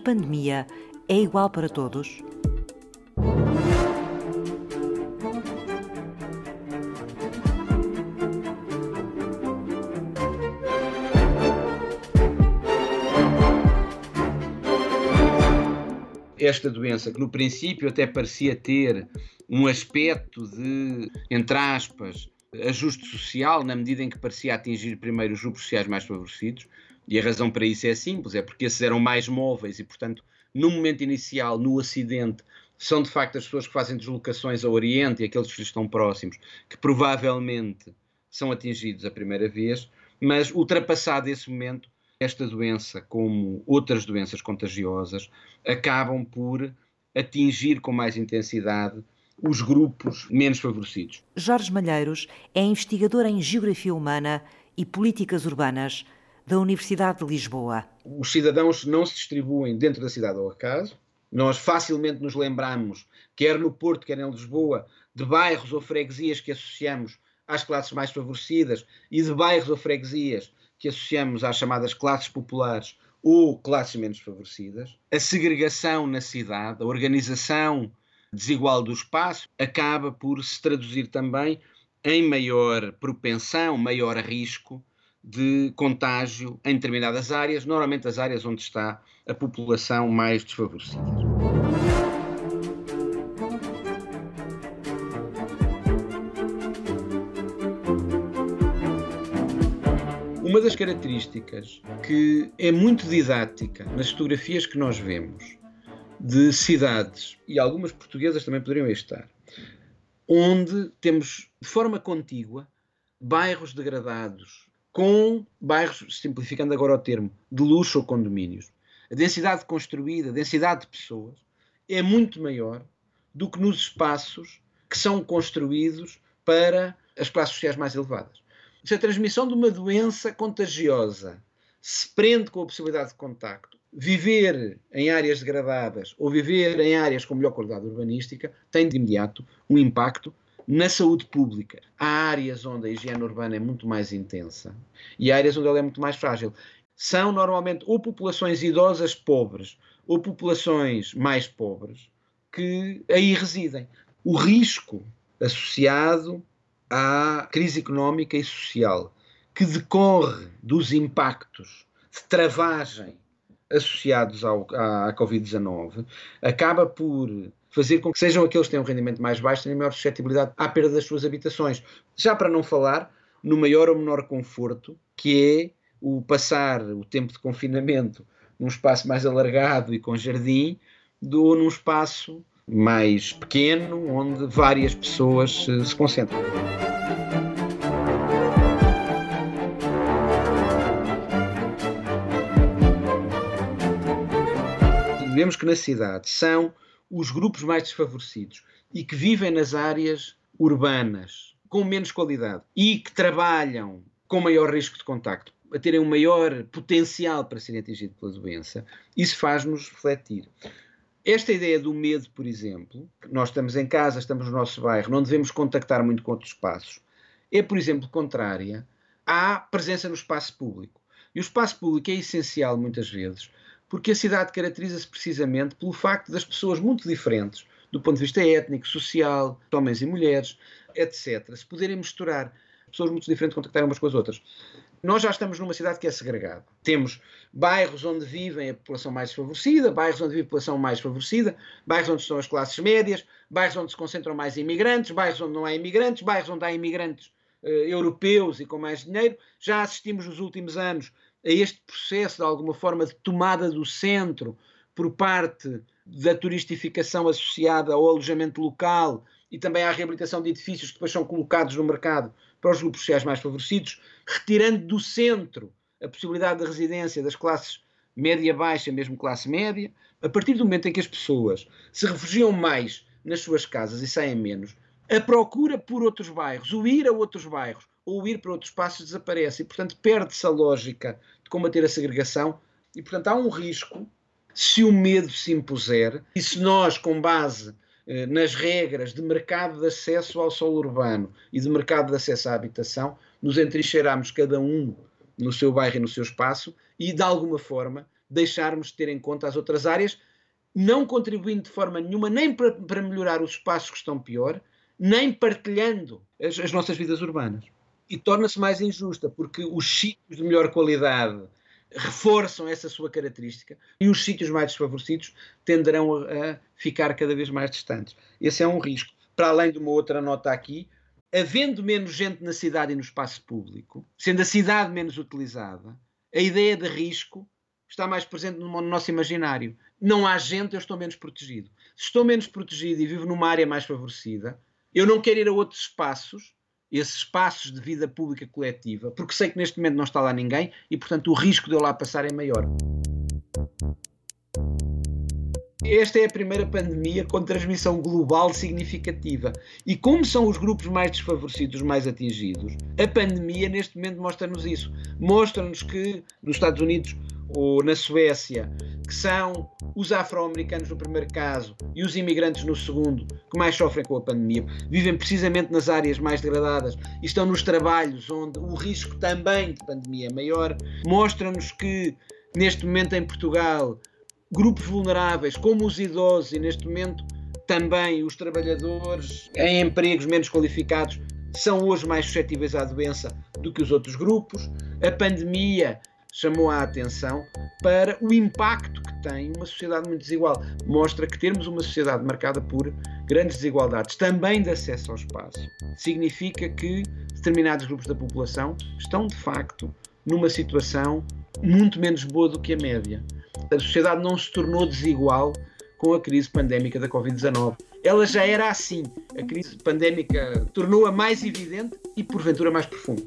pandemia é igual para todos? esta doença, que no princípio até parecia ter um aspecto de, entre aspas, ajuste social, na medida em que parecia atingir primeiro os grupos sociais mais favorecidos, e a razão para isso é simples, é porque esses eram mais móveis e, portanto, no momento inicial, no acidente, são de facto as pessoas que fazem deslocações ao Oriente e aqueles que estão próximos, que provavelmente são atingidos a primeira vez, mas ultrapassado esse momento, esta doença, como outras doenças contagiosas, acabam por atingir com mais intensidade os grupos menos favorecidos. Jorge Malheiros é investigador em Geografia Humana e Políticas Urbanas da Universidade de Lisboa. Os cidadãos não se distribuem dentro da cidade ao acaso. Nós facilmente nos lembramos, quer no Porto, quer em Lisboa, de bairros ou freguesias que associamos às classes mais favorecidas e de bairros ou freguesias que associamos às chamadas classes populares ou classes menos favorecidas, a segregação na cidade, a organização desigual do espaço, acaba por se traduzir também em maior propensão, maior risco de contágio em determinadas áreas, normalmente as áreas onde está a população mais desfavorecida. Uma das características que é muito didática nas fotografias que nós vemos de cidades, e algumas portuguesas também poderiam estar, onde temos de forma contígua bairros degradados, com bairros, simplificando agora o termo, de luxo ou condomínios. A densidade construída, a densidade de pessoas, é muito maior do que nos espaços que são construídos para as classes sociais mais elevadas se a transmissão de uma doença contagiosa se prende com a possibilidade de contacto, viver em áreas degradadas ou viver em áreas com melhor qualidade urbanística tem de imediato um impacto na saúde pública. Há áreas onde a higiene urbana é muito mais intensa e há áreas onde ela é muito mais frágil. São normalmente ou populações idosas pobres ou populações mais pobres que aí residem. O risco associado à crise económica e social que decorre dos impactos de travagem associados ao, à, à Covid-19 acaba por fazer com que sejam aqueles que têm um rendimento mais baixo tenham maior suscetibilidade à perda das suas habitações. Já para não falar no maior ou menor conforto, que é o passar o tempo de confinamento num espaço mais alargado e com jardim, do num espaço mais pequeno, onde várias pessoas se, se concentram. Vemos que na cidade são os grupos mais desfavorecidos e que vivem nas áreas urbanas com menos qualidade e que trabalham com maior risco de contacto, a terem um maior potencial para serem atingidos pela doença, isso faz-nos refletir. Esta ideia do medo, por exemplo, nós estamos em casa, estamos no nosso bairro, não devemos contactar muito com outros espaços, é, por exemplo, contrária à presença no espaço público. E o espaço público é essencial muitas vezes, porque a cidade caracteriza-se precisamente pelo facto das pessoas muito diferentes, do ponto de vista étnico, social, homens e mulheres, etc., se poderem misturar pessoas muito diferentes contactarem umas com as outras. Nós já estamos numa cidade que é segregada. Temos bairros onde vivem a população mais favorecida, bairros onde vive a população mais favorecida, bairros onde estão as classes médias, bairros onde se concentram mais imigrantes, bairros onde não há imigrantes, bairros onde há imigrantes uh, europeus e com mais dinheiro. Já assistimos nos últimos anos a este processo, de alguma forma, de tomada do centro por parte da turistificação associada ao alojamento local e também à reabilitação de edifícios que depois são colocados no mercado para os grupos sociais mais favorecidos, retirando do centro a possibilidade de residência das classes média-baixa, mesmo classe média, a partir do momento em que as pessoas se refugiam mais nas suas casas e saem menos, a procura por outros bairros, o ir a outros bairros ou ir para outros espaços desaparece e, portanto, perde-se a lógica de combater a segregação e, portanto, há um risco se o medo se impuser e se nós, com base eh, nas regras de mercado de acesso ao solo urbano e de mercado de acesso à habitação, nos entrincheiramos cada um no seu bairro e no seu espaço e, de alguma forma, deixarmos de ter em conta as outras áreas, não contribuindo de forma nenhuma nem para, para melhorar os espaços que estão pior, nem partilhando as, as nossas vidas urbanas. E torna-se mais injusta, porque os sítios de melhor qualidade reforçam essa sua característica e os sítios mais desfavorecidos tenderão a, ficar cada vez mais distantes. Esse é um risco. Para além de uma outra nota aqui, havendo menos gente na cidade e no espaço público, sendo a cidade menos utilizada, a ideia de risco está mais presente no nosso imaginário. Não há gente, eu estou menos protegido. Se estou menos protegido e vivo numa área mais favorecida, eu não quero ir a outros espaços, esses espaços de vida pública coletiva, porque sei que neste momento não está lá ninguém e, portanto, o risco de eu lá passar é maior. Esta é a primeira pandemia com transmissão global significativa. E como são os grupos mais desfavorecidos, os mais atingidos, a pandemia neste momento mostra-nos isso. Mostra-nos que nos Estados Unidos ou na Suécia, que são os afro-americanos no primeiro caso e os imigrantes no segundo, que mais sofrem com a pandemia, vivem precisamente nas áreas mais degradadas e estão nos trabalhos onde o risco também de pandemia é maior. Mostra-nos que neste momento em Portugal grupos vulneráveis, como os idosos, e neste momento também os trabalhadores em empregos menos qualificados, são hoje mais suscetíveis à doença do que os outros grupos. A pandemia chamou a atenção para o impacto que tem uma sociedade muito desigual. Mostra que termos uma sociedade marcada por grandes desigualdades, também de acesso ao espaço, significa que determinados grupos da população estão de facto numa situação muito menos boa do que a média. A sociedade não se tornou desigual com a crise pandémica da Covid-19. Ela já era assim. A crise pandémica tornou-a mais evidente e, porventura, mais profunda.